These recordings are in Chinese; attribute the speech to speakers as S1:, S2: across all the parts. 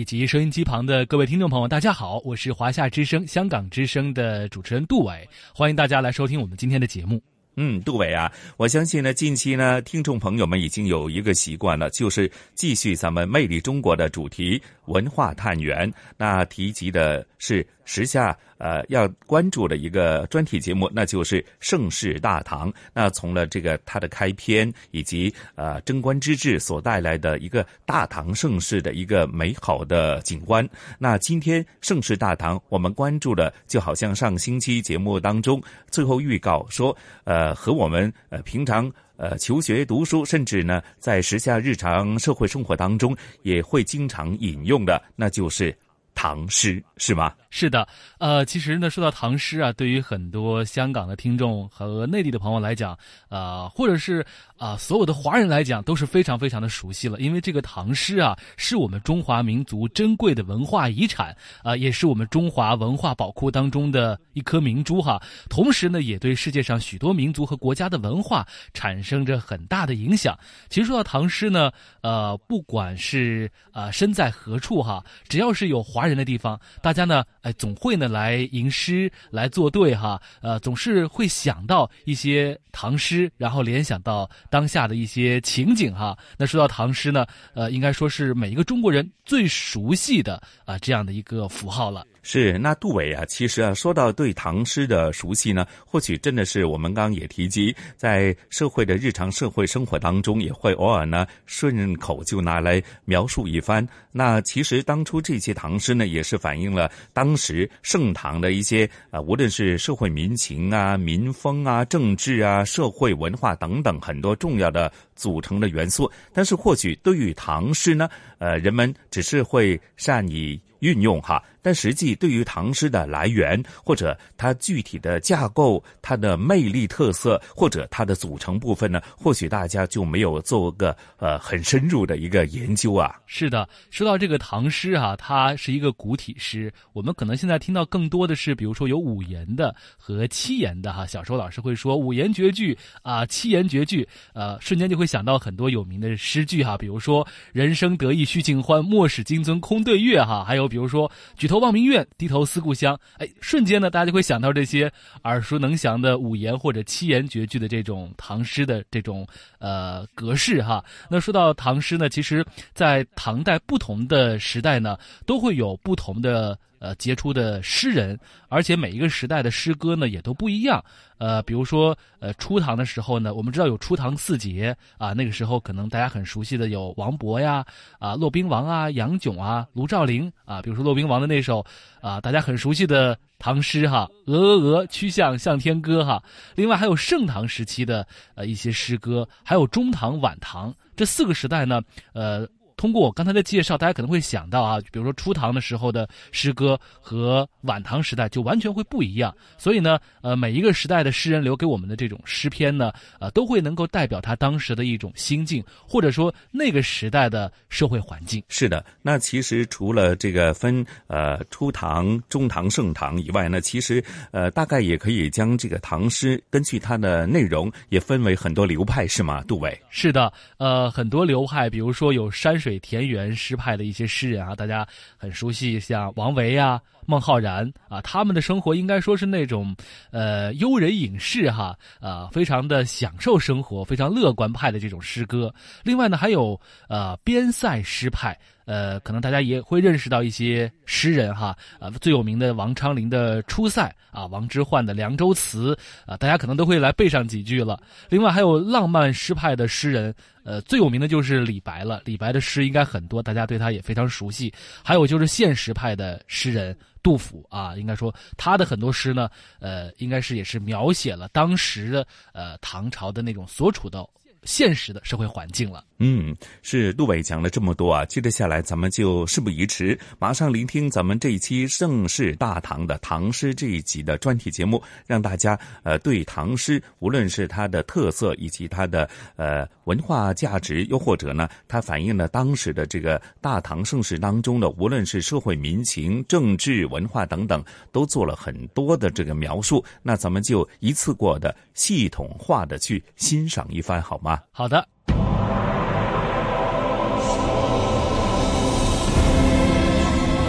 S1: 以及收音机旁的各位听众朋友，大家好，我是华夏之声、香港之声的主持人杜伟，欢迎大家来收听我们今天的节目。
S2: 嗯，杜伟啊，我相信呢，近期呢，听众朋友们已经有一个习惯了，就是继续咱们《魅力中国》的主题文化探源，那提及的是时下。呃，要关注的一个专题节目，那就是盛世大唐。那从了这个它的开篇，以及呃贞观之治所带来的一个大唐盛世的一个美好的景观。那今天盛世大唐，我们关注的就好像上星期节目当中最后预告说，呃，和我们呃平常呃求学读书，甚至呢在时下日常社会生活当中也会经常引用的，那就是唐诗，是吗？
S1: 是的，呃，其实呢，说到唐诗啊，对于很多香港的听众和内地的朋友来讲，呃，或者是啊，所有的华人来讲，都是非常非常的熟悉了。因为这个唐诗啊，是我们中华民族珍贵的文化遗产，啊，也是我们中华文化宝库当中的一颗明珠哈。同时呢，也对世界上许多民族和国家的文化产生着很大的影响。其实说到唐诗呢，呃，不管是啊身在何处哈，只要是有华人人的地方，大家呢。哎，总会呢来吟诗来作对哈，呃，总是会想到一些唐诗，然后联想到当下的一些情景哈。那说到唐诗呢，呃，应该说是每一个中国人最熟悉的啊这样的一个符号了。
S2: 是，那杜伟啊，其实啊，说到对唐诗的熟悉呢，或许真的是我们刚刚也提及，在社会的日常社会生活当中，也会偶尔呢顺口就拿来描述一番。那其实当初这些唐诗呢，也是反映了当时盛唐的一些啊，无论是社会民情啊、民风啊、政治啊、社会文化等等很多重要的组成的元素。但是或许对于唐诗呢，呃，人们只是会善以。运用哈，但实际对于唐诗的来源或者它具体的架构、它的魅力特色或者它的组成部分呢，或许大家就没有做个呃很深入的一个研究啊。
S1: 是的，说到这个唐诗啊，它是一个古体诗，我们可能现在听到更多的是，比如说有五言的和七言的哈。小时候老师会说五言绝句啊，七言绝句，呃，瞬间就会想到很多有名的诗句哈，比如说“人生得意须尽欢，莫使金樽空对月”哈，还有。比如说，举头望明月，低头思故乡。哎，瞬间呢，大家就会想到这些耳熟能详的五言或者七言绝句的这种唐诗的这种呃格式哈。那说到唐诗呢，其实，在唐代不同的时代呢，都会有不同的。呃，杰出的诗人，而且每一个时代的诗歌呢也都不一样。呃，比如说，呃，初唐的时候呢，我们知道有初唐四杰啊，那个时候可能大家很熟悉的有王勃呀，啊，骆宾王啊，杨炯啊，卢照邻啊。比如说骆宾王的那首啊，大家很熟悉的唐诗哈，《鹅鹅鹅，曲项向天歌》哈。另外还有盛唐时期的呃一些诗歌，还有中唐、晚唐这四个时代呢，呃。通过我刚才的介绍，大家可能会想到啊，比如说初唐的时候的诗歌和晚唐时代就完全会不一样。所以呢，呃，每一个时代的诗人留给我们的这种诗篇呢，呃，都会能够代表他当时的一种心境，或者说那个时代的社会环境。
S2: 是的，那其实除了这个分呃初唐、中唐、盛唐以外呢，其实呃大概也可以将这个唐诗根据它的内容也分为很多流派，是吗？杜伟？
S1: 是的，呃，很多流派，比如说有山水。田园诗派的一些诗人啊，大家很熟悉，像王维啊、孟浩然啊，他们的生活应该说是那种，呃，悠人隐士哈，呃，非常的享受生活，非常乐观派的这种诗歌。另外呢，还有呃边塞诗派。呃，可能大家也会认识到一些诗人哈，啊，最有名的王昌龄的《出塞》啊，王之涣的《凉州词》啊，大家可能都会来背上几句了。另外还有浪漫诗派的诗人，呃，最有名的就是李白了。李白的诗应该很多，大家对他也非常熟悉。还有就是现实派的诗人。杜甫啊，应该说他的很多诗呢，呃，应该是也是描写了当时的呃唐朝的那种所处的现实的社会环境了。
S3: 嗯，是杜伟讲了这么多啊，接着下来咱们就事不宜迟，马上聆听咱们这一期盛世大唐的唐诗这一集的专题节目，让大家呃对唐诗无论是它的特色以及它的呃文化价值，又或者呢它反映了当时的这个大唐盛世当中的无论是社会民情、政治、文化等等，都做了很多的这个描述。那咱们就一次过的系统化的去欣赏一番好吗？
S1: 好的。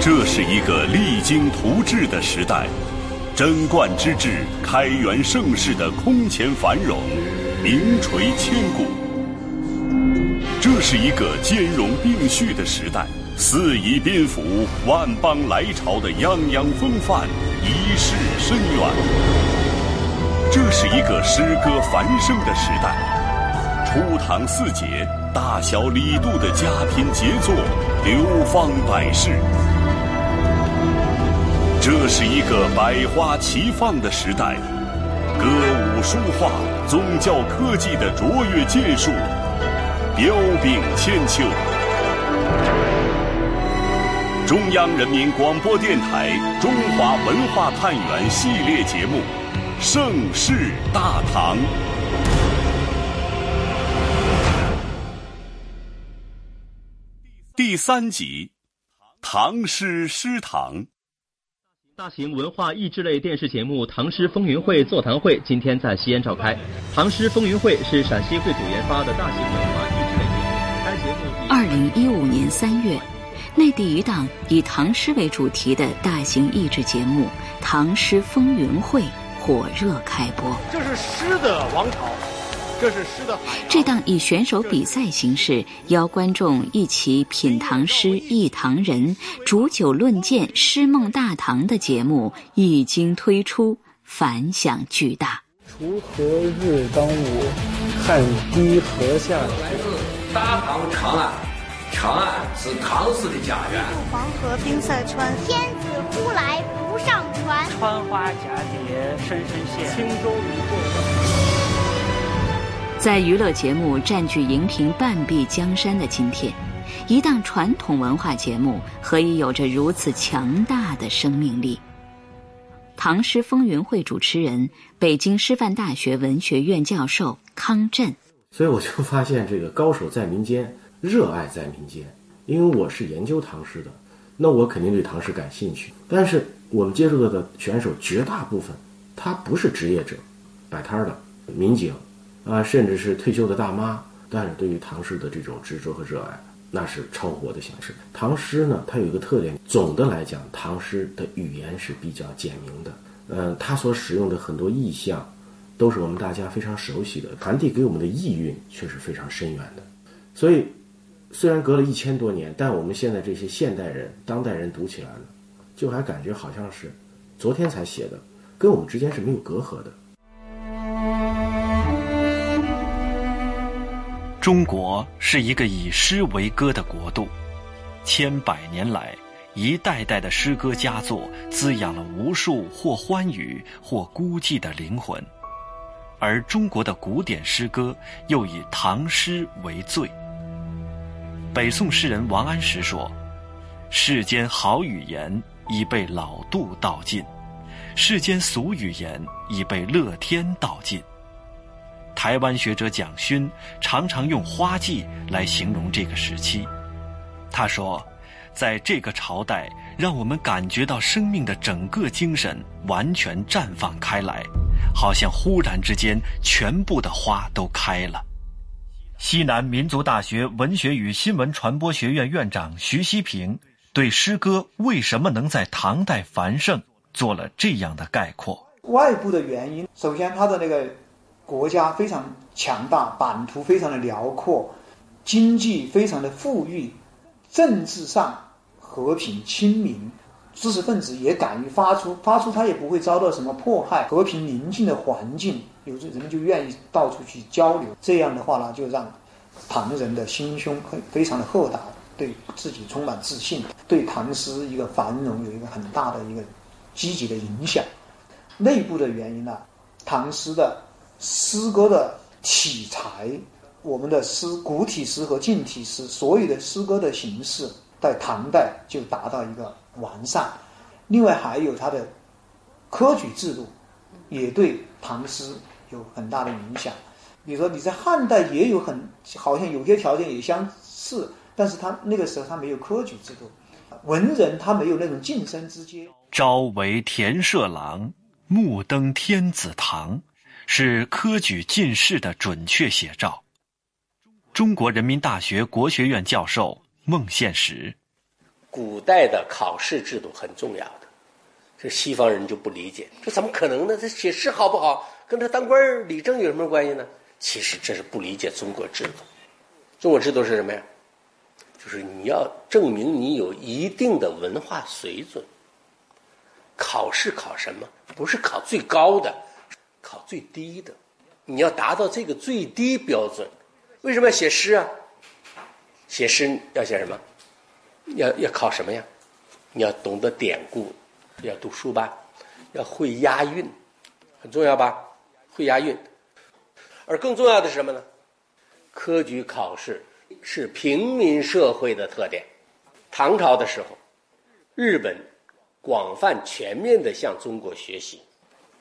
S4: 这是一个励精图治的时代，贞观之治、开元盛世的空前繁荣，名垂千古。这是一个兼容并蓄的时代，四夷宾服、万邦来朝的泱泱风范，一世深远。这是一个诗歌繁盛的时代，初唐四杰、大小李杜的佳品杰作，流芳百世。这是一个百花齐放的时代，歌舞书画、宗教科技的卓越建树，彪炳千秋。中央人民广播电台《中华文化探源》系列节目《盛世大唐》第三集：唐诗诗堂。
S5: 大型文化益智类电视节目《唐诗风云会》座谈会今天在西安召开。《唐诗风云会》是陕西会主研发的大型文化益智类节目。该节目
S6: 二零一五年三月，内地一档以唐诗为主题的大型益智节目《唐诗风云会》火热开播。
S7: 这是诗的王朝。这是诗的海。
S6: 这档以选手比赛形式邀观众一起品唐诗、忆唐人、煮酒论剑、诗梦大唐的节目一经推出，反响巨大。
S8: 锄禾日当午，汗滴禾下土。
S9: 来自大唐长安，长安是唐诗的家园。
S10: 黄河冰塞川，天子呼来不上船。
S11: 穿花蛱蝶，深深陷。
S8: 轻舟已过万重。
S6: 在娱乐节目占据荧屏半壁江山的今天，一档传统文化节目何以有着如此强大的生命力？唐诗风云会主持人、北京师范大学文学院教授康震。
S12: 所以我就发现，这个高手在民间，热爱在民间。因为我是研究唐诗的，那我肯定对唐诗感兴趣。但是我们接触到的选手绝大部分，他不是职业者，摆摊的民警。啊，甚至是退休的大妈，但是对于唐诗的这种执着和热爱，那是超乎我的想象。唐诗呢，它有一个特点，总的来讲，唐诗的语言是比较简明的。嗯，它所使用的很多意象，都是我们大家非常熟悉的，传递给我们的意蕴却是非常深远的。所以，虽然隔了一千多年，但我们现在这些现代人、当代人读起来呢，就还感觉好像是昨天才写的，跟我们之间是没有隔阂的。
S13: 中国是一个以诗为歌的国度，千百年来，一代代的诗歌佳作滋养了无数或欢愉或孤寂的灵魂，而中国的古典诗歌又以唐诗为最。北宋诗人王安石说：“世间好语言已被老杜道尽，世间俗语言已被乐天道尽。”台湾学者蒋勋常常用花季来形容这个时期。他说，在这个朝代，让我们感觉到生命的整个精神完全绽放开来，好像忽然之间，全部的花都开了。西南民族大学文学与新闻传播学院院长徐希平对诗歌为什么能在唐代繁盛做了这样的概括：
S14: 外部的原因，首先它的那个。国家非常强大，版图非常的辽阔，经济非常的富裕，政治上和平亲民，知识分子也敢于发出，发出他也不会遭到什么迫害，和平宁静的环境，有的人们就愿意到处去交流。这样的话呢，就让唐人的心胸很非常的豁达，对自己充满自信，对唐诗一个繁荣有一个很大的一个积极的影响。内部的原因呢，唐诗的诗歌的体裁。我们的诗古体诗和近体诗，所有的诗歌的形式，在唐代就达到一个完善。另外还有它的科举制度，也对唐诗有很大的影响。比如说你在汉代也有很好像有些条件也相似，但是他那个时候他没有科举制度，文人他没有那种晋升之阶。
S13: 朝为田舍郎，暮登天子堂，是科举进士的准确写照。中国人民大学国学院教授孟宪实：
S15: 古代的考试制度很重要的，这西方人就不理解，这怎么可能呢？这写诗好不好，跟他当官理政有什么关系呢？其实这是不理解中国制度。中国制度是什么呀？就是你要证明你有一定的文化水准。考试考什么？不是考最高的，考最低的。你要达到这个最低标准。为什么要写诗啊？写诗要写什么？要要考什么呀？你要懂得典故，要读书吧，要会押韵，很重要吧？会押韵。而更重要的是什么呢？科举考试是平民社会的特点。唐朝的时候，日本广泛全面的向中国学习，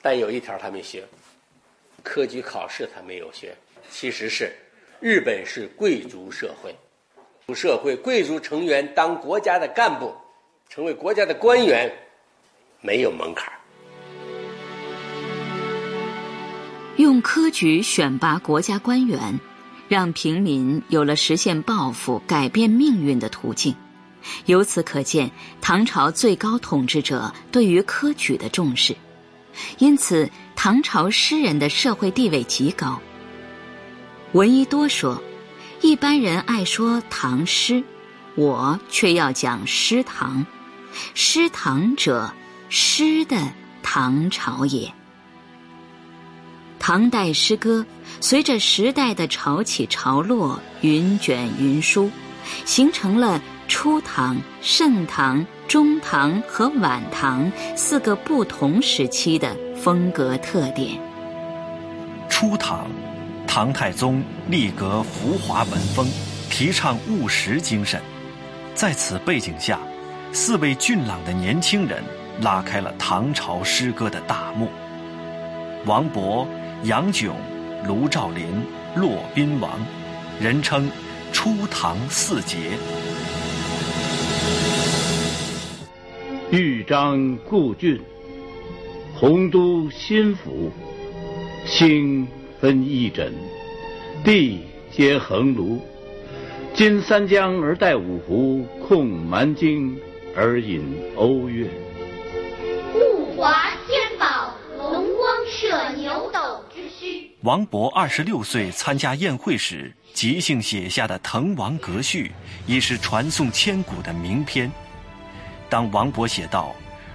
S15: 但有一条他没学，科举考试他没有学，其实是。日本是贵族社会，社会贵族成员当国家的干部，成为国家的官员，没有门槛。
S6: 用科举选拔国家官员，让平民有了实现抱负、改变命运的途径。由此可见，唐朝最高统治者对于科举的重视，因此唐朝诗人的社会地位极高。闻一多说，一般人爱说唐诗，我却要讲诗唐。诗唐者，诗的唐朝也。唐代诗歌随着时代的潮起潮落、云卷云舒，形成了初唐、盛唐、中唐和晚唐四个不同时期的风格特点。
S13: 初唐。唐太宗立格浮华文风，提倡务实精神。在此背景下，四位俊朗的年轻人拉开了唐朝诗歌的大幕。王勃、杨炯、卢照邻、骆宾王，人称“初唐四杰”。
S16: 豫章故郡，洪都新府，兴。分翼轸，地接衡庐。襟三江而带五湖，控蛮荆而引瓯越。
S10: 物华天宝，龙光射牛斗之墟。
S13: 王勃二十六岁参加宴会时，即兴写下的《滕王阁序》，已是传颂千古的名篇。当王勃写道：“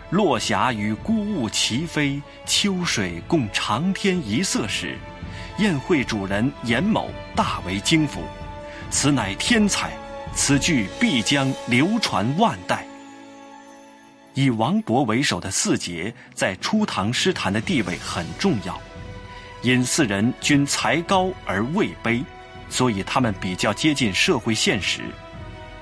S13: 落霞与孤鹜齐飞，秋水共长天一色”时，宴会主人严某大为惊服，此乃天才，此句必将流传万代。以王勃为首的四杰在初唐诗坛的地位很重要，因四人均才高而位卑，所以他们比较接近社会现实。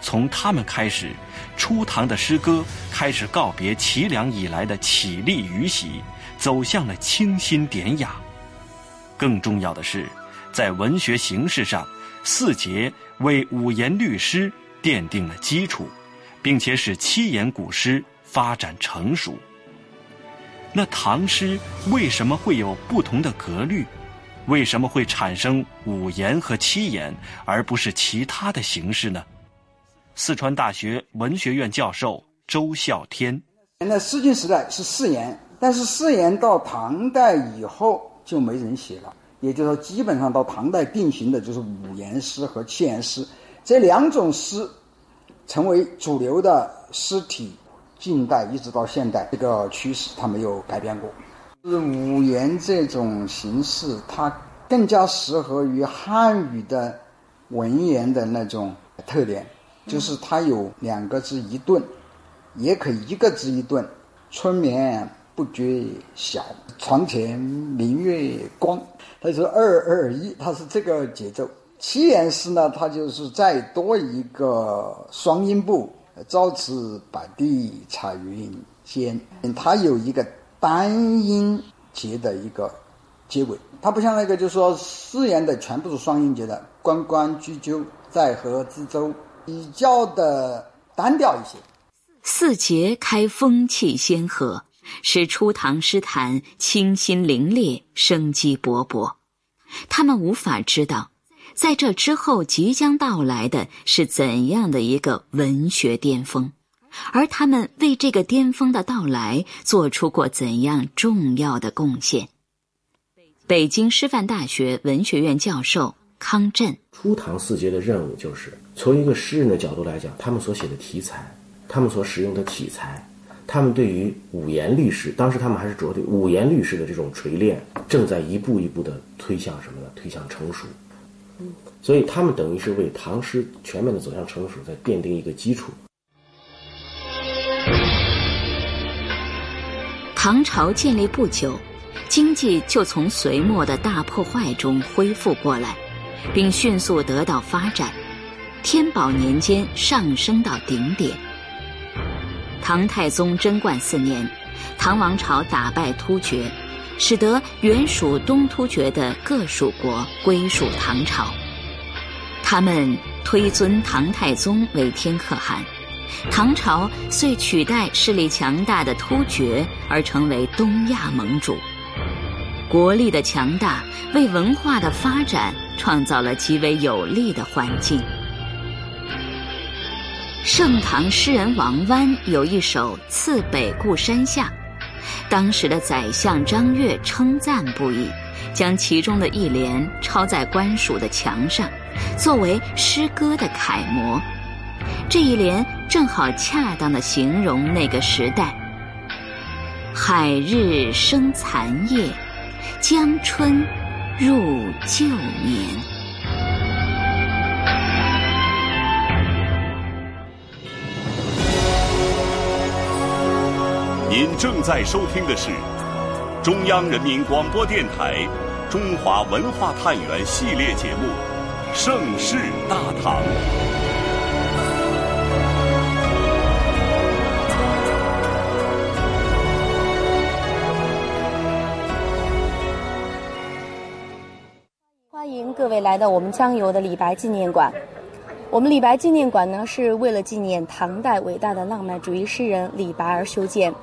S13: 从他们开始，初唐的诗歌开始告别齐梁以来的绮丽与喜，走向了清新典雅。更重要的是，在文学形式上，四杰为五言律诗奠定了基础，并且使七言古诗发展成熟。那唐诗为什么会有不同的格律？为什么会产生五言和七言，而不是其他的形式呢？四川大学文学院教授周孝天：
S17: 那诗经时代是四言，但是四言到唐代以后。就没人写了，也就是说，基本上到唐代定型的就是五言诗和七言诗这两种诗，成为主流的诗体。近代一直到现代，这个趋势它没有改变过。是五言这种形式，它更加适合于汉语的文言的那种特点，就是它有两个字一顿，也可以一个字一顿。春眠不觉晓，床前明月光。它是二二一，它是这个节奏。七言诗呢，它就是再多一个双音部。朝辞白帝彩云间，它有一个单音节的一个结尾，它不像那个，就是说四言的全部是双音节的。关关雎鸠，在河之洲，比较的单调一些。
S6: 四节开风气先河，使初唐诗坛清新凌冽、生机勃勃。他们无法知道。在这之后，即将到来的是怎样的一个文学巅峰？而他们为这个巅峰的到来做出过怎样重要的贡献？北京师范大学文学院教授康震：
S12: 初唐四杰的任务就是从一个诗人的角度来讲，他们所写的题材，他们所使用的体裁，他们对于五言律诗，当时他们还是着对五言律诗的这种锤炼，正在一步一步的推向什么呢？推向成熟。所以他们等于是为唐诗全面的走向成熟在奠定一个基础。
S6: 唐朝建立不久，经济就从隋末的大破坏中恢复过来，并迅速得到发展。天宝年间上升到顶点。唐太宗贞观四年，唐王朝打败突厥，使得原属东突厥的各属国归属唐朝。他们推尊唐太宗为天可汗，唐朝遂取代势力强大的突厥而成为东亚盟主。国力的强大为文化的发展创造了极为有利的环境。盛唐诗人王湾有一首《次北固山下》，当时的宰相张悦称赞不已，将其中的一联抄在官署的墙上。作为诗歌的楷模，这一联正好恰当的形容那个时代。海日生残夜，江春入旧年。
S4: 您正在收听的是中央人民广播电台《中华文化探源》系列节目。盛世大唐，
S18: 位来到我们江油的李白纪念馆。我们李白纪念馆呢，是为了纪念唐代伟大的浪漫主义诗人李白而修建。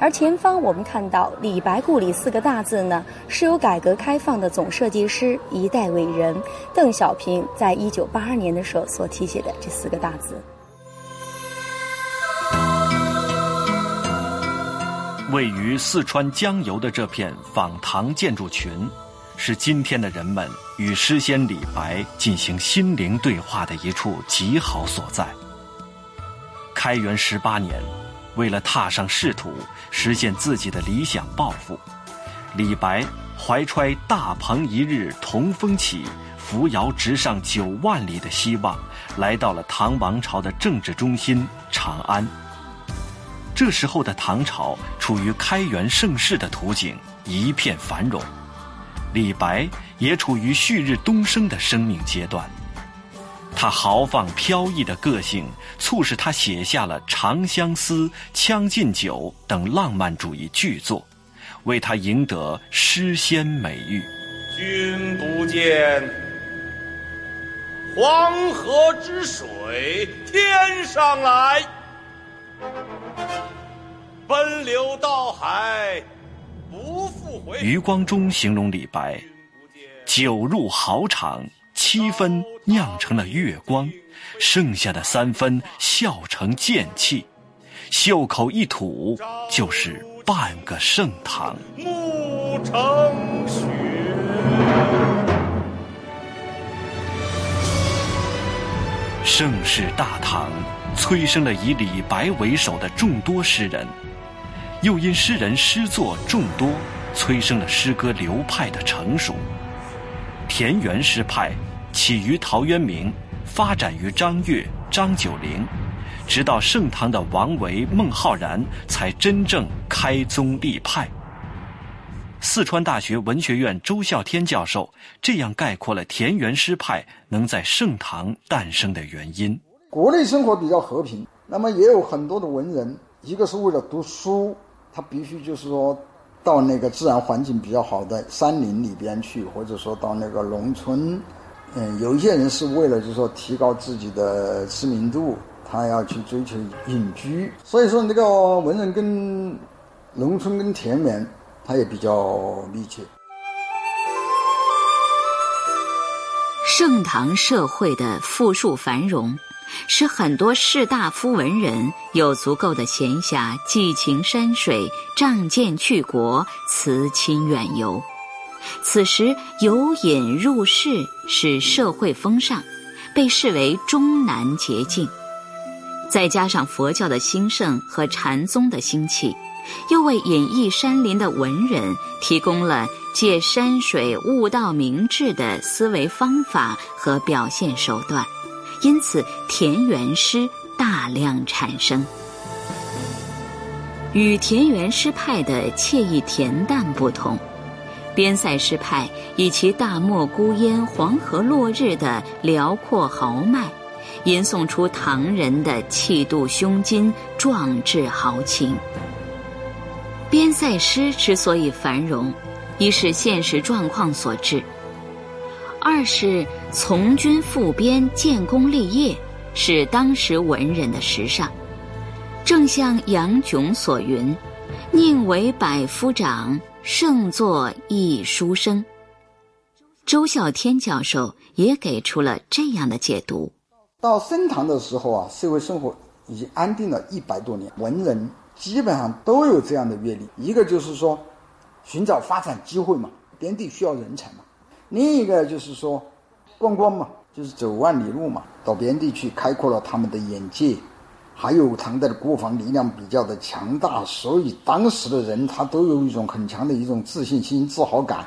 S18: 而前方我们看到“李白故里”四个大字呢，是由改革开放的总设计师、一代伟人邓小平在一九八二年的时候所题写的这四个大字。
S13: 位于四川江油的这片仿唐建筑群，是今天的人们与诗仙李白进行心灵对话的一处极好所在。开元十八年。为了踏上仕途，实现自己的理想抱负，李白怀揣“大鹏一日同风起，扶摇直上九万里”的希望，来到了唐王朝的政治中心长安。这时候的唐朝处于开元盛世的图景，一片繁荣，李白也处于旭日东升的生命阶段。他豪放飘逸的个性，促使他写下了《长相思》《将进酒》等浪漫主义巨作，为他赢得诗仙美誉。
S7: 君不见黄河之水天上来，奔流到海不。
S13: 余光中形容李白：酒入豪肠。七分酿成了月光，剩下的三分笑成剑气，袖口一吐就是半个盛唐。
S7: 暮成雪，
S13: 盛世大唐催生了以李白为首的众多诗人，又因诗人诗作众多，催生了诗歌流派的成熟。田园诗派起于陶渊明，发展于张悦、张九龄，直到盛唐的王维、孟浩然，才真正开宗立派。四川大学文学院周孝天教授这样概括了田园诗派能在盛唐诞生的原因：
S17: 国内生活比较和平，那么也有很多的文人，一个是为了读书，他必须就是说到那个自然环境比较好的山林里边去，或者说到那个农村。嗯，有一些人是为了就是说提高自己的知名度，他要去追求隐居。所以说，那个文人跟农村跟田园。它也比较密切。
S6: 盛唐社会的富庶繁荣，使很多士大夫文人有足够的闲暇寄情山水、仗剑去国、辞亲远游。此时游隐入室是社会风尚，被视为终南捷径。再加上佛教的兴盛和禅宗的兴起。又为隐逸山林的文人提供了借山水悟道明智的思维方法和表现手段，因此田园诗大量产生。与田园诗派的惬意恬淡不同，边塞诗派以其大漠孤烟、黄河落日的辽阔豪迈，吟诵出唐人的气度胸襟、壮志豪情。边塞诗之所以繁荣，一是现实状况所致；二是从军赴边、建功立业是当时文人的时尚。正像杨炯所云：“宁为百夫长，胜作一书生。”周孝天教授也给出了这样的解读：
S17: 到盛唐的时候啊，社会生活已经安定了一百多年，文人。基本上都有这样的阅历，一个就是说，寻找发展机会嘛，边地需要人才嘛；另一个就是说，观光嘛，就是走万里路嘛，到边地去开阔了他们的眼界。还有唐代的国防力量比较的强大，所以当时的人他都有一种很强的一种自信心、自豪感，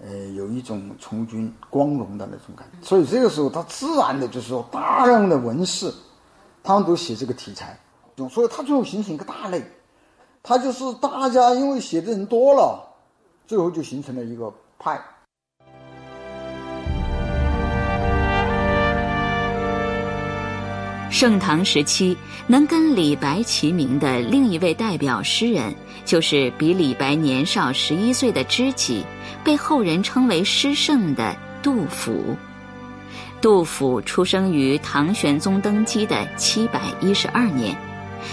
S17: 呃，有一种从军光荣的那种感觉。所以这个时候，他自然的就是说，大量的文士，他们都写这个题材。所以它最后形成一个大类，它就是大家因为写的人多了，最后就形成了一个派。
S6: 盛唐时期能跟李白齐名的另一位代表诗人，就是比李白年少十一岁的知己，被后人称为诗圣的杜甫。杜甫出生于唐玄宗登基的七百一十二年。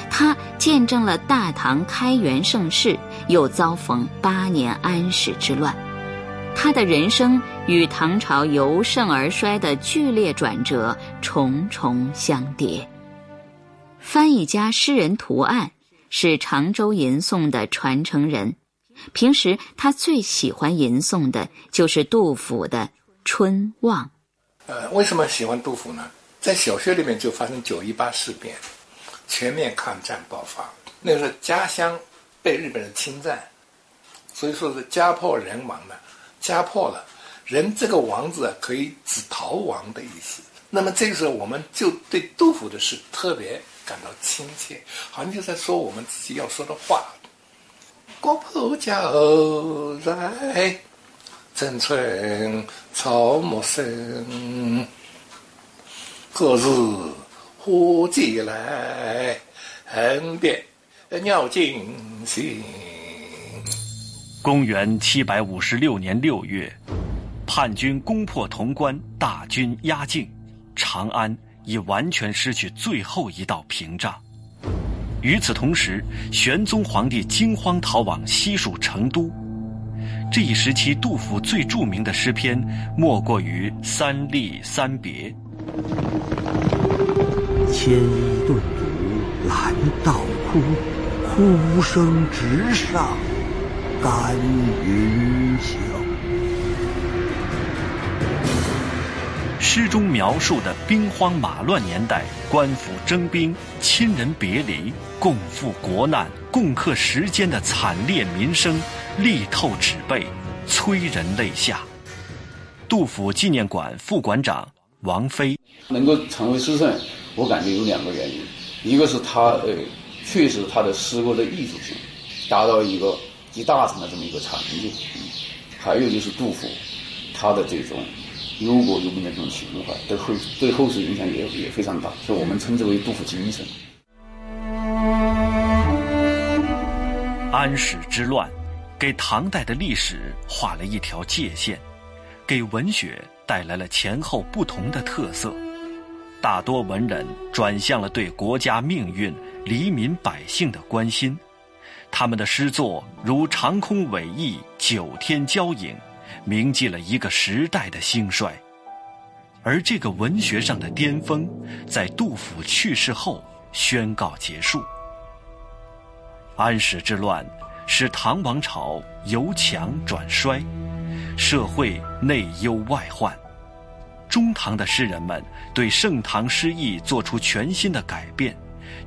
S6: 他见证了大唐开元盛世，又遭逢八年安史之乱，他的人生与唐朝由盛而衰的剧烈转折重重相叠。翻译家诗人图案是常州吟诵的传承人，平时他最喜欢吟诵的就是杜甫的《春望》。
S19: 呃，为什么喜欢杜甫呢？在小学里面就发生九一八事变。全面抗战爆发，那时候家乡被日本人侵占，所以说是家破人亡的，家破了，人这个亡字可以指逃亡的意思。那么这个时候，我们就对杜甫的诗特别感到亲切，好像就在说我们自己要说的话。国破家后在，征春草木深，何日？忽寄来，横别鸟惊心。
S13: 公元七百五十六年六月，叛军攻破潼关，大军压境，长安已完全失去最后一道屏障。与此同时，玄宗皇帝惊慌逃往西蜀成都。这一时期，杜甫最著名的诗篇莫过于《三吏三别》。
S20: 牵衣顿足拦道哭，哭声直上干云霄。
S13: 诗中描述的兵荒马乱年代，官府征兵、亲人别离、共赴国难、共克时艰的惨烈民生，力透纸背，催人泪下。杜甫纪念馆副馆长王飞
S21: 能够成为诗圣，我感觉有两个原因，一个是他呃，确实他的诗歌的艺术性达到一个集大成的这么一个成就，还有就是杜甫他的这种。忧国忧民的这种情怀，对后对后世影响也也非常大，所以我们称之为杜甫精神。
S13: 安史之乱，给唐代的历史画了一条界限，给文学带来了前后不同的特色。大多文人转向了对国家命运、黎民百姓的关心，他们的诗作如长空伟翼，九天交影。铭记了一个时代的兴衰，而这个文学上的巅峰，在杜甫去世后宣告结束。安史之乱使唐王朝由强转衰，社会内忧外患。中唐的诗人们对盛唐诗意做出全新的改变，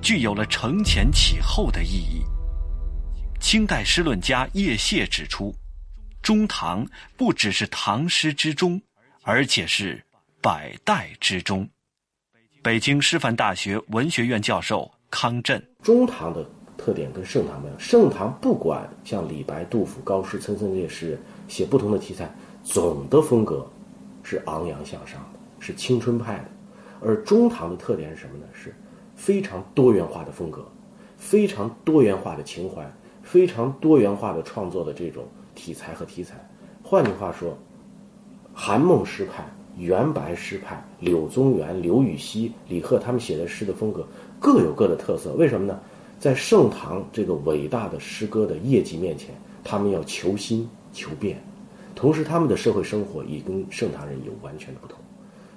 S13: 具有了承前启后的意义。清代诗论家叶谢指出。中唐不只是唐诗之中，而且是百代之中。北京师范大学文学院教授康震：
S12: 中唐的特点跟盛唐不一样。盛唐不管像李白、杜甫、高适、岑参这些诗人写不同的题材，总的风格是昂扬向上的，是青春派的。而中唐的特点是什么呢？是非常多元化的风格，非常多元化的情怀，非常多元化的创作的这种。题材和题材，换句话说，韩孟诗派、元白诗派、柳宗元、刘禹锡、李贺他们写的诗的风格各有各的特色。为什么呢？在盛唐这个伟大的诗歌的业绩面前，他们要求新求变，同时他们的社会生活也跟盛唐人有完全的不同。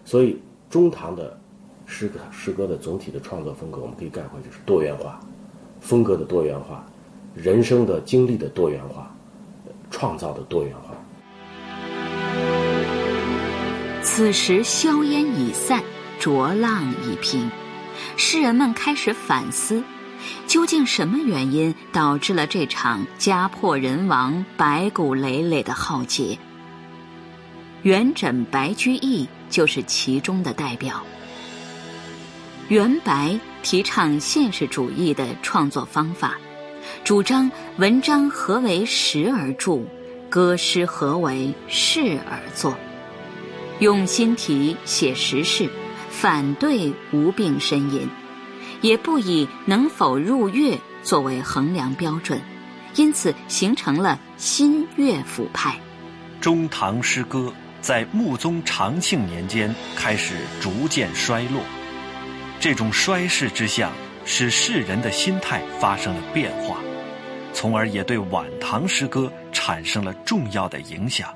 S12: 所以，中唐的诗歌诗歌的总体的创作风格，我们可以概括就是多元化，风格的多元化，人生的经历的多元化。创造的多元化。
S6: 此时硝烟已散，浊浪已平，诗人们开始反思：究竟什么原因导致了这场家破人亡、白骨累累的浩劫？元稹、白居易就是其中的代表。元白提倡现实主义的创作方法。主张文章何为时而著，歌诗何为事而作，用心题写实事，反对无病呻吟，也不以能否入乐作为衡量标准，因此形成了新乐府派。
S13: 中唐诗歌在穆宗长庆年间开始逐渐衰落，这种衰势之象使世人的心态发生了变化。从而也对晚唐诗歌产生了重要的影响。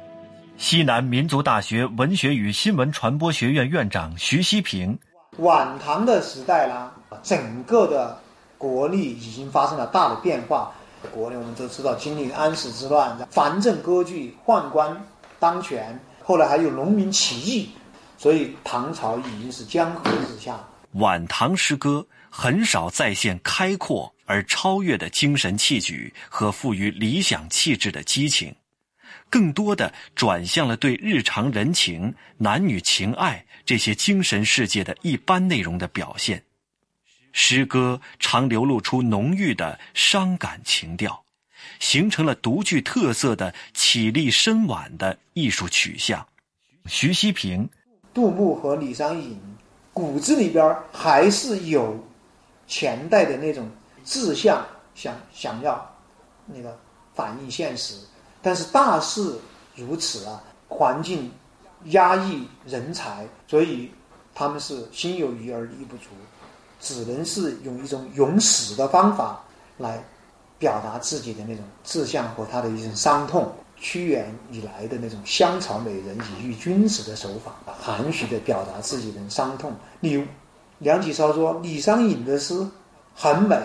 S13: 西南民族大学文学与新闻传播学院院长徐希平：
S14: 晚唐的时代啦，整个的国力已经发生了大的变化。国内我们都知道经历安史之乱，藩镇割据，宦官当权，后来还有农民起义，所以唐朝已经是江河日下。
S13: 晚唐诗歌很少再现开阔。而超越的精神气举和富于理想气质的激情，更多的转向了对日常人情、男女情爱这些精神世界的一般内容的表现。诗歌常流露出浓郁的伤感情调，形成了独具特色的绮丽深婉的艺术取向。徐希平，
S14: 杜牧和李商隐骨子里边还是有前代的那种。志向想想要那个反映现实，但是大势如此啊，环境压抑人才，所以他们是心有余而力不足，只能是用一种用死的方法来表达自己的那种志向和他的一种伤痛。屈原以来的那种香草美人以喻君子的手法，含蓄的表达自己的伤痛。你梁启超说李商隐的诗。很美，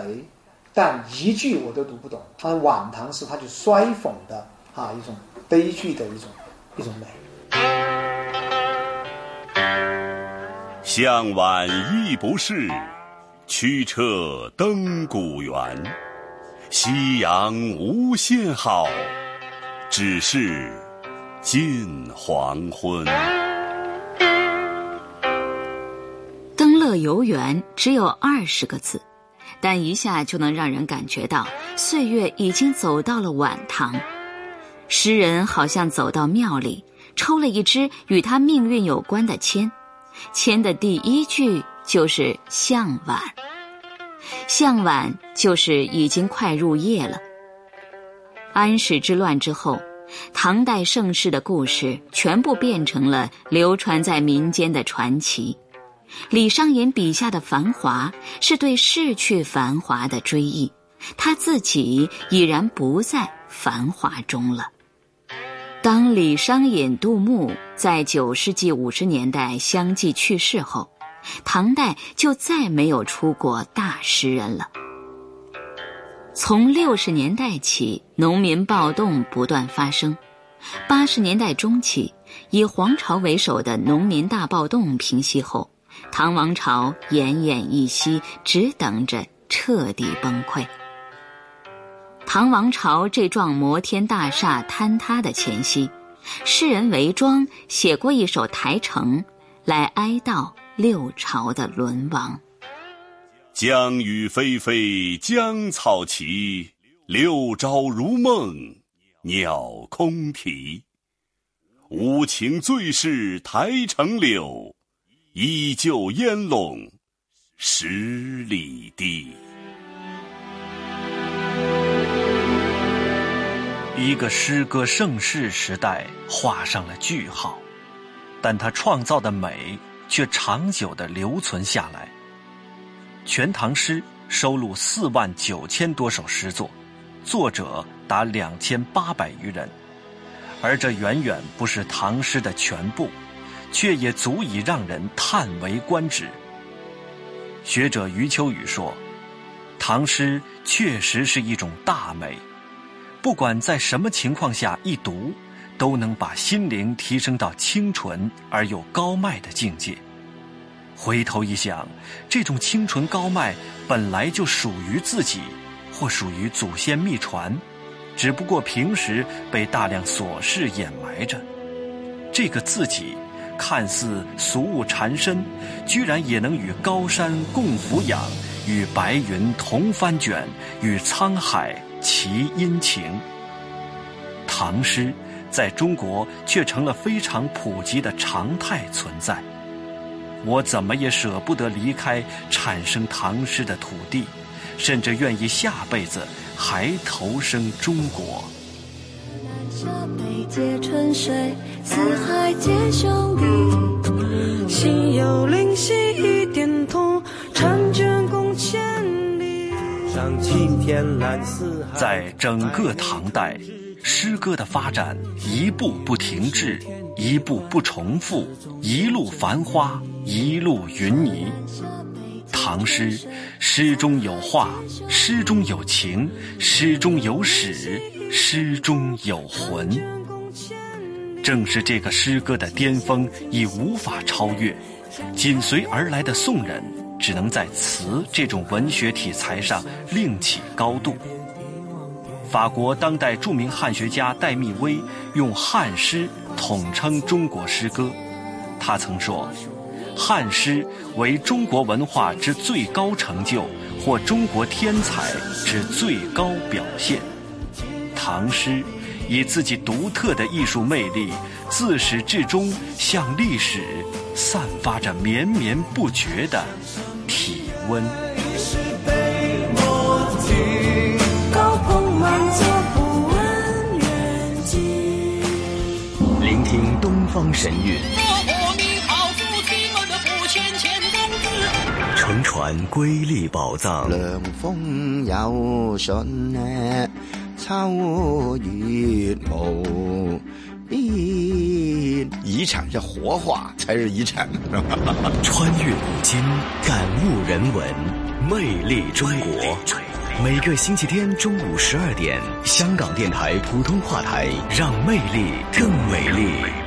S14: 但一句我都读不懂。他的晚唐诗，他就衰讽的啊一种悲剧的一种一种美。
S4: 向晚意不适，驱车登古原。夕阳无限好，只是近黄昏。
S6: 乐游原只有二十个字，但一下就能让人感觉到岁月已经走到了晚唐。诗人好像走到庙里，抽了一支与他命运有关的签。签的第一句就是“向晚”，向晚就是已经快入夜了。安史之乱之后，唐代盛世的故事全部变成了流传在民间的传奇。李商隐笔下的繁华，是对逝去繁华的追忆，他自己已然不在繁华中了。当李商隐、杜牧在九世纪五十年代相继去世后，唐代就再没有出过大诗人了。从六十年代起，农民暴动不断发生；八十年代中期，以黄巢为首的农民大暴动平息后，唐王朝奄奄一息，只等着彻底崩溃。唐王朝这幢摩天大厦坍塌的前夕，诗人韦庄写过一首《台城》，来哀悼六朝的沦亡。
S4: 江雨霏霏，江草齐，六朝如梦，鸟空啼。无情最是台城柳，依旧烟笼十里堤。
S13: 一个诗歌盛世时代画上了句号，但他创造的美却长久的留存下来。《全唐诗》收录四万九千多首诗作，作者达两千八百余人，而这远远不是唐诗的全部，却也足以让人叹为观止。学者余秋雨说：“唐诗确实是一种大美。”不管在什么情况下一读，都能把心灵提升到清纯而又高迈的境界。回头一想，这种清纯高迈本来就属于自己，或属于祖先秘传，只不过平时被大量琐事掩埋着。这个自己，看似俗物缠身，居然也能与高山共俯仰，与白云同翻卷，与沧海。齐阴晴，唐诗在中国却成了非常普及的常态存在。我怎么也舍不得离开产生唐诗的土地，甚至愿意下辈子还投生中国。
S22: 北皆春水，四海皆兄弟，心有灵犀一点通，婵娟共千里。
S13: 在整个唐代，诗歌的发展一步不停滞，一步不重复，一路繁花，一路云泥。唐诗，诗中有画，诗中有情，诗中有史，诗中有魂。正是这个诗歌的巅峰已无法超越，紧随而来的宋人。只能在词这种文学体裁上另起高度。法国当代著名汉学家戴密威用汉诗统称中国诗歌，他曾说：“汉诗为中国文化之最高成就，或中国天才之最高表现。”唐诗以自己独特的艺术魅力，自始至终向历史散发着绵绵不绝的。体温。
S23: 聆听东方神韵，乘船瑰丽宝藏。
S24: 凉风有信呢，秋月无边。遗产要活化才是遗产，
S23: 穿越古今，感悟人文，魅力中国。每个星期天中午十二点，香港电台普通话台，让魅力更美丽。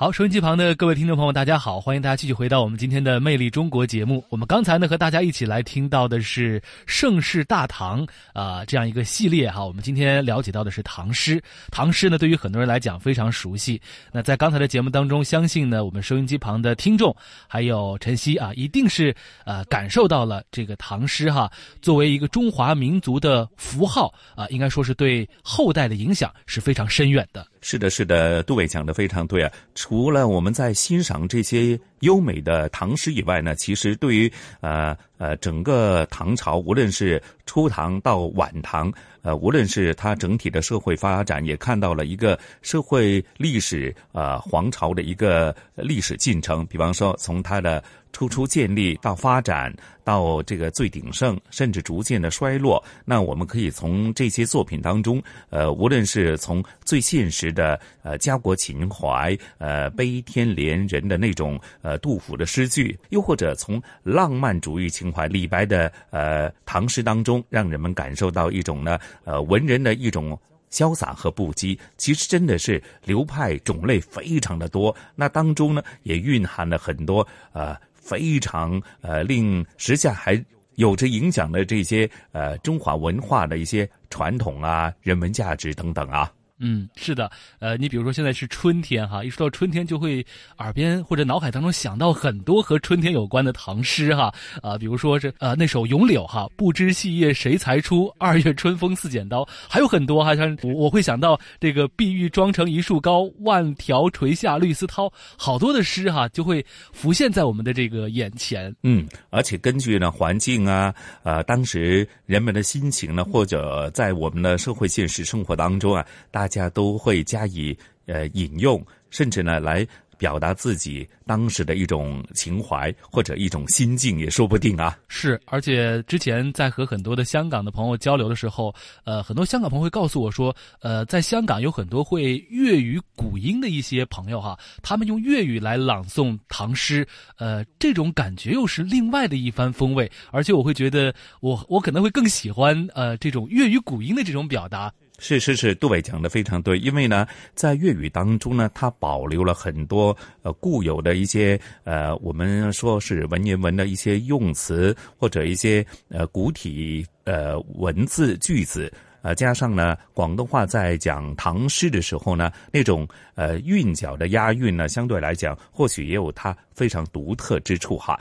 S1: 好，收音机旁的各位听众朋友，大家好，欢迎大家继续回到我们今天的《魅力中国》节目。我们刚才呢和大家一起来听到的是盛世大唐啊、这样一个系列哈。我们今天了解到的是唐诗，唐诗呢对于很多人来讲非常熟悉。那在刚才的节目当中，相信呢我们收音机旁的听众还有晨曦啊，一定是呃感受到了这个唐诗哈，作为一个中华民族的符号啊、应该说是对后代的影响是非常深远的。
S2: 是的，是的，杜伟讲的非常对啊。除了我们在欣赏这些优美的唐诗以外呢，其实对于呃呃整个唐朝，无论是初唐到晚唐，呃，无论是它整体的社会发展，也看到了一个社会历史呃皇朝的一个历史进程。比方说，从它的初初建立到发展，到这个最鼎盛，甚至逐渐的衰落。那我们可以从这些作品当中，呃，无论是从最现实的呃家国情怀，呃悲天怜人的那种杜甫的诗句，又或者从浪漫主义情怀李白的呃唐诗当中，让人们感受到一种呢呃文人的一种。潇洒和不羁，其实真的是流派种类非常的多。那当中呢，也蕴含了很多呃非常呃令时下还有着影响的这些呃中华文化的一些传统啊、人文价值等等啊。
S1: 嗯，是的，呃，你比如说现在是春天哈，一说到春天就会耳边或者脑海当中想到很多和春天有关的唐诗哈，啊、比如说是呃那首《咏柳》哈，不知细叶谁裁出，二月春风似剪刀，还有很多哈，像我我会想到这个碧玉妆成一树高，万条垂下绿丝绦，好多的诗哈就会浮现在我们的这个眼前。
S2: 嗯，而且根据呢环境啊，呃，当时人们的心情呢，或者在我们的社会现实生活当中啊，大大家都会加以呃引用，甚至呢来表达自己当时的一种情怀或者一种心境，也说不定啊。
S1: 是，而且之前在和很多的香港的朋友交流的时候，呃，很多香港朋友会告诉我说，呃，在香港有很多会粤语古音的一些朋友哈，他们用粤语来朗诵唐诗，呃，这种感觉又是另外的一番风味，而且我会觉得我我可能会更喜欢呃这种粤语古音的这种表达。
S2: 是是是，杜伟讲的非常对，因为呢，在粤语当中呢，它保留了很多呃固有的一些呃，我们说是文言文的一些用词或者一些呃古体呃文字句子。呃，加上呢，广东话在讲唐诗的时候呢，那种呃韵脚的押韵呢，相对来讲，或许也有它非常独特之处哈。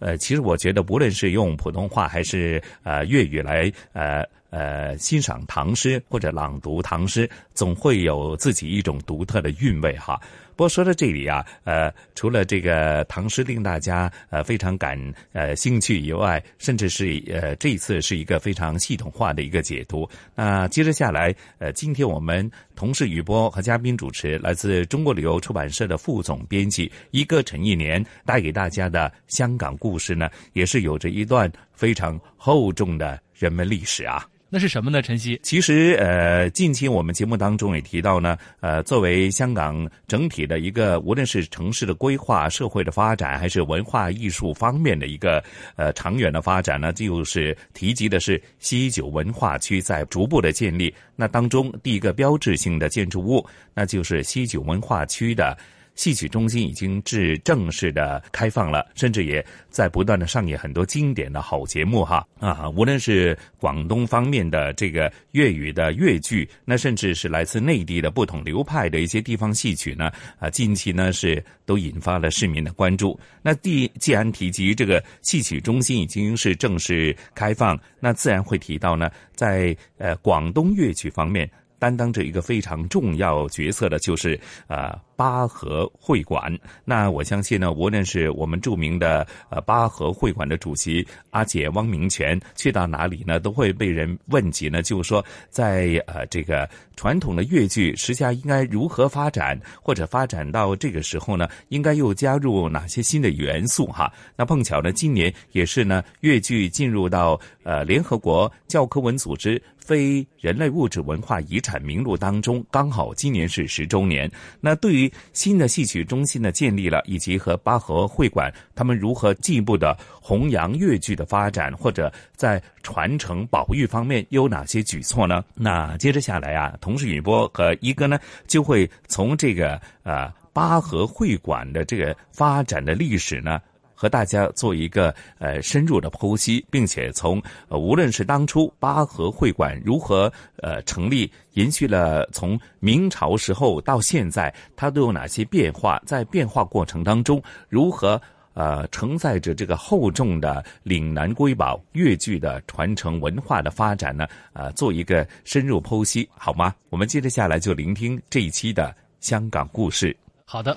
S2: 呃，其实我觉得，不论是用普通话还是呃粤语来呃呃欣赏唐诗或者朗读唐诗，总会有自己一种独特的韵味哈。不过说到这里啊，呃，除了这个唐诗令大家呃非常感呃兴趣以外，甚至是呃这一次是一个非常系统化的一个解读。那接着下来，呃，今天我们同事雨波和嘉宾主持，来自中国旅游出版社的副总编辑一哥陈一年带给大家的香港故事呢，也是有着一段非常厚重的人文历史啊。
S1: 那是什么呢？晨曦，
S2: 其实呃，近期我们节目当中也提到呢，呃，作为香港整体的一个，无论是城市的规划、社会的发展，还是文化艺术方面的一个呃长远的发展呢，就是提及的是西九文化区在逐步的建立。那当中第一个标志性的建筑物，那就是西九文化区的。戏曲中心已经至正式的开放了，甚至也在不断的上演很多经典的好节目哈啊！无论是广东方面的这个粤语的粤剧，那甚至是来自内地的不同流派的一些地方戏曲呢啊，近期呢是都引发了市民的关注。那第既然提及这个戏曲中心已经是正式开放，那自然会提到呢，在呃广东粤曲方面。担当着一个非常重要角色的，就是呃巴河会馆。那我相信呢，无论是我们著名的呃巴河会馆的主席阿姐汪明荃，去到哪里呢，都会被人问及呢，就是说在呃这个传统的粤剧时下应该如何发展，或者发展到这个时候呢，应该又加入哪些新的元素哈？那碰巧呢，今年也是呢粤剧进入到呃联合国教科文组织。非人类物质文化遗产名录当中，刚好今年是十周年。那对于新的戏曲中心的建立了，以及和巴河会馆他们如何进一步的弘扬越剧的发展，或者在传承保育方面有哪些举措呢？那接着下来啊，同事雨波和一哥呢就会从这个呃巴河会馆的这个发展的历史呢，和大家做一个呃深入的剖析，并且从呃无论是当初八和会馆如何呃成立，延续了从明朝时候到现在，它都有哪些变化，在变化过程当中如何。呃，承载着这个厚重的岭南瑰宝粤剧的传承文化的发展呢，呃，做一个深入剖析，好吗？我们接着下来就聆听这一期的香港故事。
S25: 好的。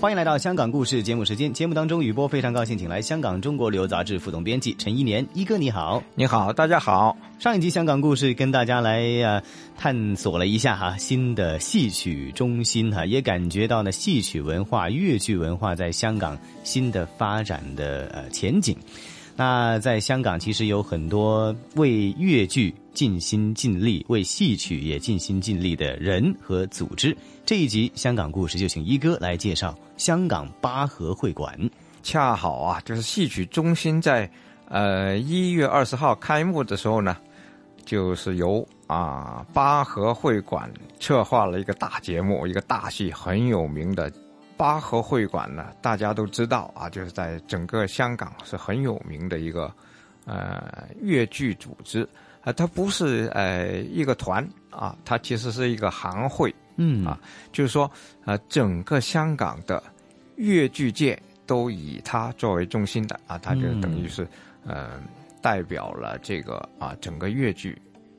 S23: 欢迎来到香港故事节目时间。节目当中，雨波非常高兴，请来香港中国旅游杂志副总编辑陈一年一哥，你好，
S26: 你好，大家好。
S23: 上一集香港故事跟大家来啊探索了一下哈新的戏曲中心哈，也感觉到呢戏曲文化、粤剧文化在香港新的发展的呃前景。那在香港，其实有很多为粤剧尽心尽力、为戏曲也尽心尽力的人和组织。这一集香港故事就请一哥来介绍香港八和会馆。
S26: 恰好啊，就是戏曲中心在呃一月二十号开幕的时候呢，就是由啊八和会馆策划了一个大节目，一个大戏，很有名的。八和会馆呢，大家都知道啊，就是在整个香港是很有名的一个呃粤剧组织啊，它不是呃一个团啊，它其实是一个行会，
S23: 嗯
S26: 啊，就是说呃整个香港的粤剧界都以它作为中心的啊，它就等于是呃代表了这个啊整个粤剧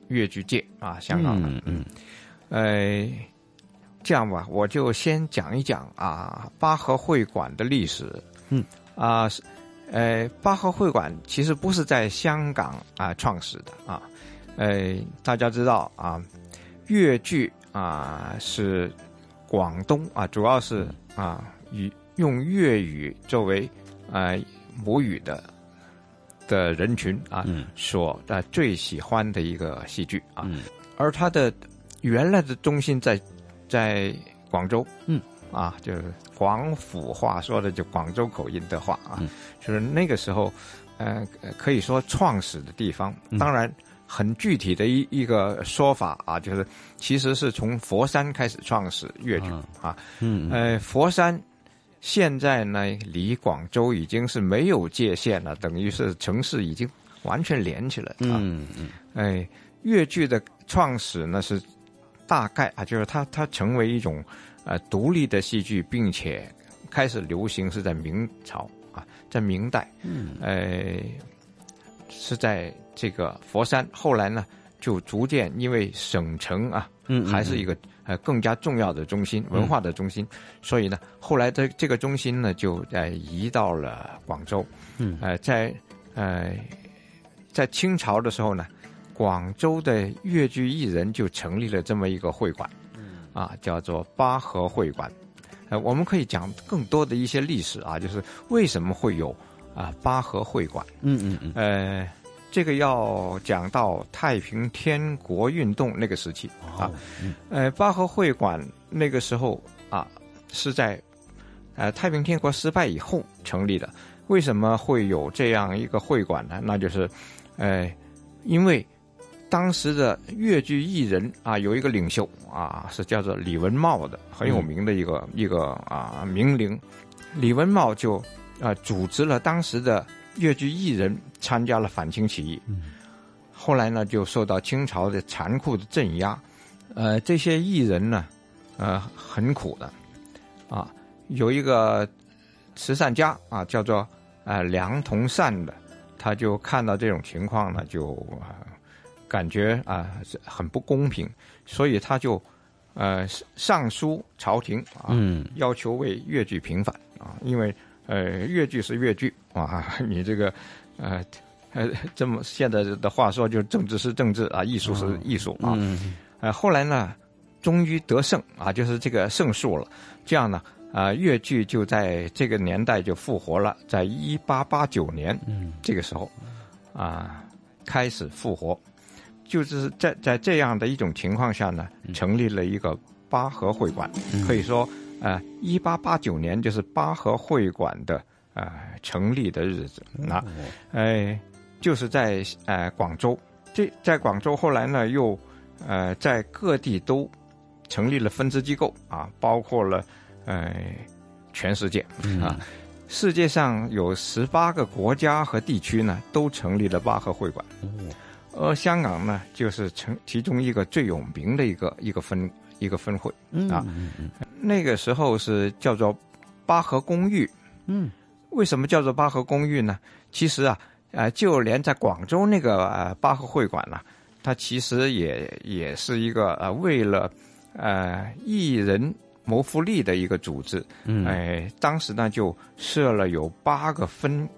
S26: 粤剧界啊香港的，
S23: 嗯
S26: 呃。这样吧，我就先讲一讲啊八和会馆的历史。
S23: 嗯
S26: 啊，呃，八和会馆其实不是在香港啊创始的啊。呃，大家知道啊，粤剧啊是广东啊，主要是啊以用粤语作为啊母语的的人群啊所啊最喜欢的一个戏剧啊，而它的原来的中心在。在广州，
S23: 嗯，
S26: 啊，就是广府话说的，就广州口音的话啊，就是那个时候，呃，可以说创始的地方。当然，很具体的一一个说法啊，就是其实是从佛山开始创始粤剧啊，
S23: 嗯，
S26: 呃，佛山现在呢离广州已经是没有界限了，等于是城市已经完全连起来了。
S23: 嗯嗯，
S26: 哎，粤剧的创始呢是。大概啊，就是它它成为一种呃独立的戏剧，并且开始流行是在明朝啊，在明代，
S23: 嗯，
S26: 呃，是在这个佛山。后来呢，就逐渐因为省城啊，
S23: 嗯，
S26: 还是一个呃更加重要的中心，文化的中心，所以呢，后来的这个中心呢，就呃移到了广州，
S23: 嗯，
S26: 呃，在呃在清朝的时候呢。广州的粤剧艺人就成立了这么一个会馆，啊，叫做八和会馆。呃，我们可以讲更多的一些历史啊，就是为什么会有啊八和会馆？
S23: 嗯嗯嗯。
S26: 呃，这个要讲到太平天国运动那个时期啊。呃，八和会馆那个时候啊是在呃太平天国失败以后成立的。为什么会有这样一个会馆呢？那就是呃因为。当时的粤剧艺人啊，有一个领袖啊，是叫做李文茂的，很有名的一个一个啊名伶。李文茂就啊组织了当时的越剧艺人参加了反清起义。后来呢，就受到清朝的残酷的镇压。呃，这些艺人呢，呃，很苦的啊。有一个慈善家啊，叫做呃梁同善的，他就看到这种情况呢，就。感觉啊很不公平，所以他就呃上书朝廷啊，要求为越剧平反啊，因为呃越剧是越剧啊，你这个呃呃 这么现在的话说，就是政治是政治啊，艺术是艺术啊。呃后来呢，终于得胜啊，就是这个胜诉了。这样呢啊，越剧就在这个年代就复活了，在一八八九年这个时候啊开始复活。就是在在这样的一种情况下呢，成立了一个巴河会馆，可以说，呃，一八八九年就是巴河会馆的呃成立的日子那，哎，就是在呃广州，这在广州后来呢又呃在各地都成立了分支机构啊，包括了呃全世界啊。世界上有十八个国家和地区呢，都成立了巴赫会馆。而香港呢，就是成其中一个最有名的一个一个分一个分会啊。那个时候是叫做巴河公寓。
S23: 嗯，
S26: 为什么叫做巴河公寓呢？其实啊，呃，就连在广州那个呃巴河会馆呢，它其实也也是一个呃为了呃艺人。谋福利的一个组织，
S23: 嗯，
S26: 哎，当时呢就设了有八个分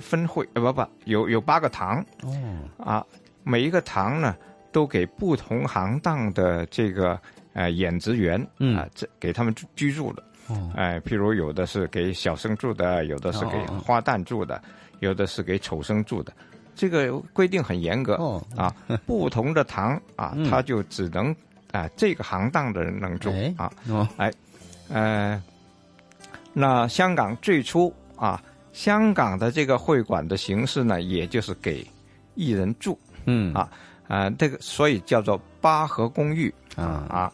S26: 分会，呃，不不，有有八个堂，
S23: 哦，
S26: 啊，每一个堂呢都给不同行当的这个呃演职员，
S23: 嗯，
S26: 啊，这给他们居住的，
S23: 哦，
S26: 哎，譬如有的是给小生住的，有的是给花旦住的，有的是给丑生住的，这个规定很严格，
S23: 哦，
S26: 啊，不同的堂啊，他就只能。啊，这个行当的人能住啊，哎，呃，那香港最初啊，香港的这个会馆的形式呢，也就是给艺人住，
S23: 嗯。
S26: 啊啊，这个所以叫做八合公寓
S23: 啊。
S26: 啊，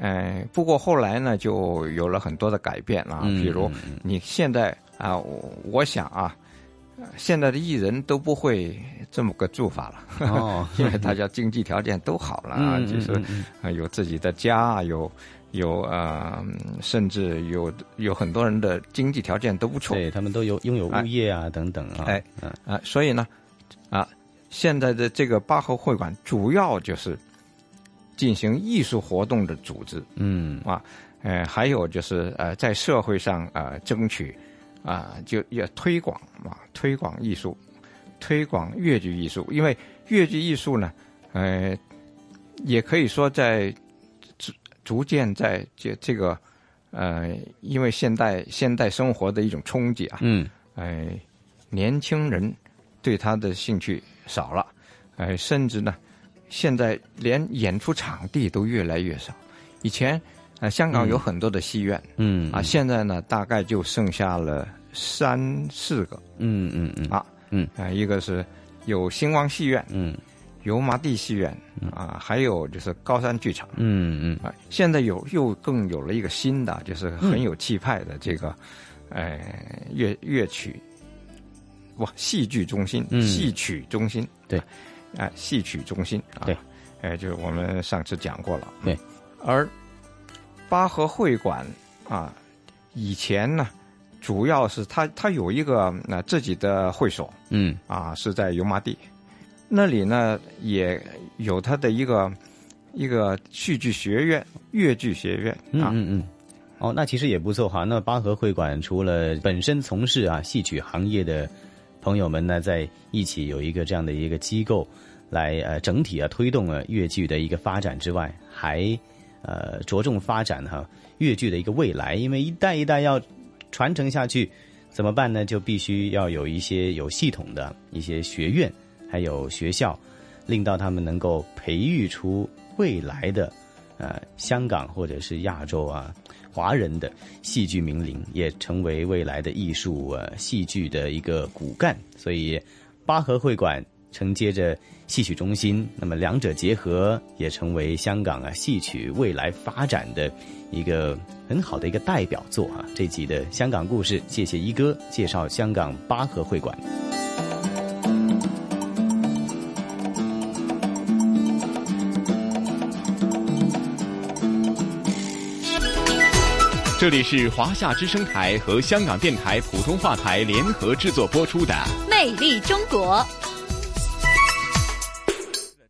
S26: 呃，不过后来呢，就有了很多的改变啊，比如你现在啊，我想啊。现在的艺人都不会这么个做法了，
S23: 哦，
S26: 因为大家经济条件都好了啊，就是啊有自己的家，有有呃，甚至有有很多人的经济条件都不错，
S23: 对他们都有拥有物业啊等等啊，
S26: 哎啊，所以呢啊，现在的这个八号会馆主要就是进行艺术活动的组织，
S23: 嗯
S26: 啊，呃，还有就是呃，在社会上啊争取。啊，就要推广嘛，推广艺术，推广越剧艺术。因为越剧艺术呢，呃，也可以说在逐逐渐在这这个呃，因为现代现代生活的一种冲击啊，
S23: 嗯，
S26: 哎，年轻人对他的兴趣少了，哎，甚至呢，现在连演出场地都越来越少。以前。啊，香港有很多的戏院，
S23: 嗯
S26: 啊，现在呢大概就剩下了三四个，
S23: 嗯嗯嗯。
S26: 啊，
S23: 嗯。
S26: 啊，一个是有星光戏院，
S23: 嗯，
S26: 油麻地戏院，啊，还有就是高山剧场，
S23: 嗯嗯。
S26: 啊，现在有又更有了一个新的，就是很有气派的这个，呃，乐乐曲，哇，戏剧中心，戏曲中心，
S23: 对，
S26: 啊，戏曲中心，啊，
S23: 对，
S26: 哎，就是我们上次讲过了，
S23: 对，
S26: 而。八和会馆啊，以前呢，主要是他他有一个那自己的会所，
S23: 嗯。
S26: 啊是在油麻地，那里呢也有他的一个一个戏剧学院、越剧学院啊，
S23: 嗯嗯，哦，那其实也不错哈。那八和会馆除了本身从事啊戏曲行业的朋友们呢，在一起有一个这样的一个机构来呃整体啊推动了越剧的一个发展之外，还。呃，着重发展哈越剧的一个未来，因为一代一代要传承下去，怎么办呢？就必须要有一些有系统的一些学院，还有学校，令到他们能够培育出未来的呃香港或者是亚洲啊华人的戏剧名伶，也成为未来的艺术呃戏剧的一个骨干。所以，八和会馆承接着。戏曲中心，那么两者结合，也成为香港啊戏曲未来发展的一个很好的一个代表作啊。这集的香港故事，谢谢一哥介绍香港八合会馆。
S27: 这里是华夏之声台和香港电台普通话台联合制作播出的《
S28: 魅力中国》。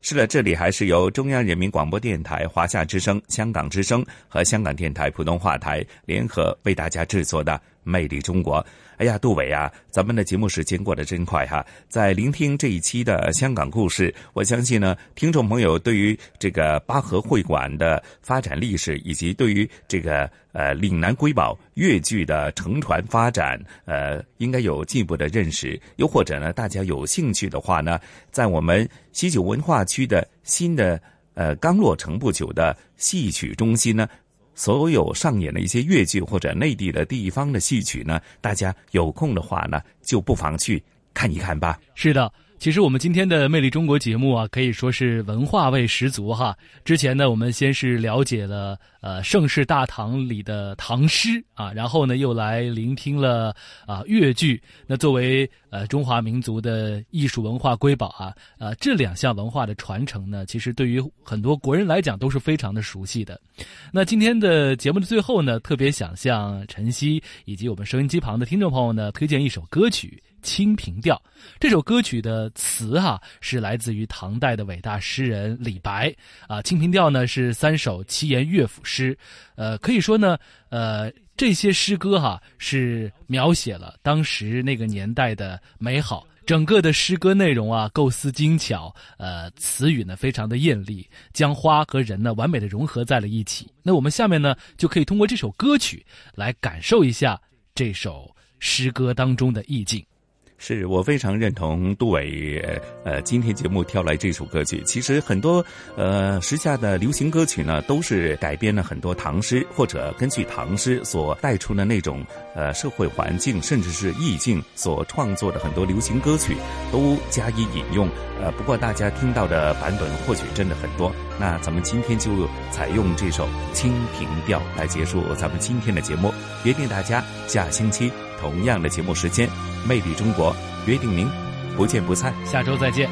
S2: 是的，这里还是由中央人民广播电台、华夏之声、香港之声和香港电台普通话台联合为大家制作的《魅力中国。哎呀，杜伟啊，咱们的节目时间过得真快哈！在聆听这一期的香港故事，我相信呢，听众朋友对于这个八和会馆的发展历史，以及对于这个呃岭南瑰宝粤剧的承传发展，呃，应该有进一步的认识。又或者呢，大家有兴趣的话呢，在我们西九文化区的新的呃刚落成不久的戏曲中心呢。所有上演的一些越剧或者内地的地方的戏曲呢，大家有空的话呢，就不妨去看一看吧。
S1: 是的。其实我们今天的《魅力中国》节目啊，可以说是文化味十足哈。之前呢，我们先是了解了呃盛世大唐里的唐诗啊，然后呢又来聆听了啊粤剧。那作为呃中华民族的艺术文化瑰宝啊，呃这两项文化的传承呢，其实对于很多国人来讲都是非常的熟悉的。那今天的节目的最后呢，特别想向晨曦以及我们收音机旁的听众朋友呢，推荐一首歌曲。《清平调》这首歌曲的词哈是来自于唐代的伟大诗人李白啊，《清平调》呢是三首七言乐府诗，呃，可以说呢，呃，这些诗歌哈是描写了当时那个年代的美好，整个的诗歌内容啊构思精巧，呃，词语呢非常的艳丽，将花和人呢完美的融合在了一起。那我们下面呢就可以通过这首歌曲来感受一下这首诗歌当中的意境。
S2: 是我非常认同杜伟呃今天节目挑来这首歌曲。其实很多呃时下的流行歌曲呢，都是改编了很多唐诗，或者根据唐诗所带出的那种呃社会环境，甚至是意境所创作的很多流行歌曲，都加以引用。呃，不过大家听到的版本或许真的很多。那咱们今天就采用这首《清平调》来结束咱们今天的节目。约定大家下星期同样的节目时间。魅力中国，约定您不见不散。
S1: 下周再见。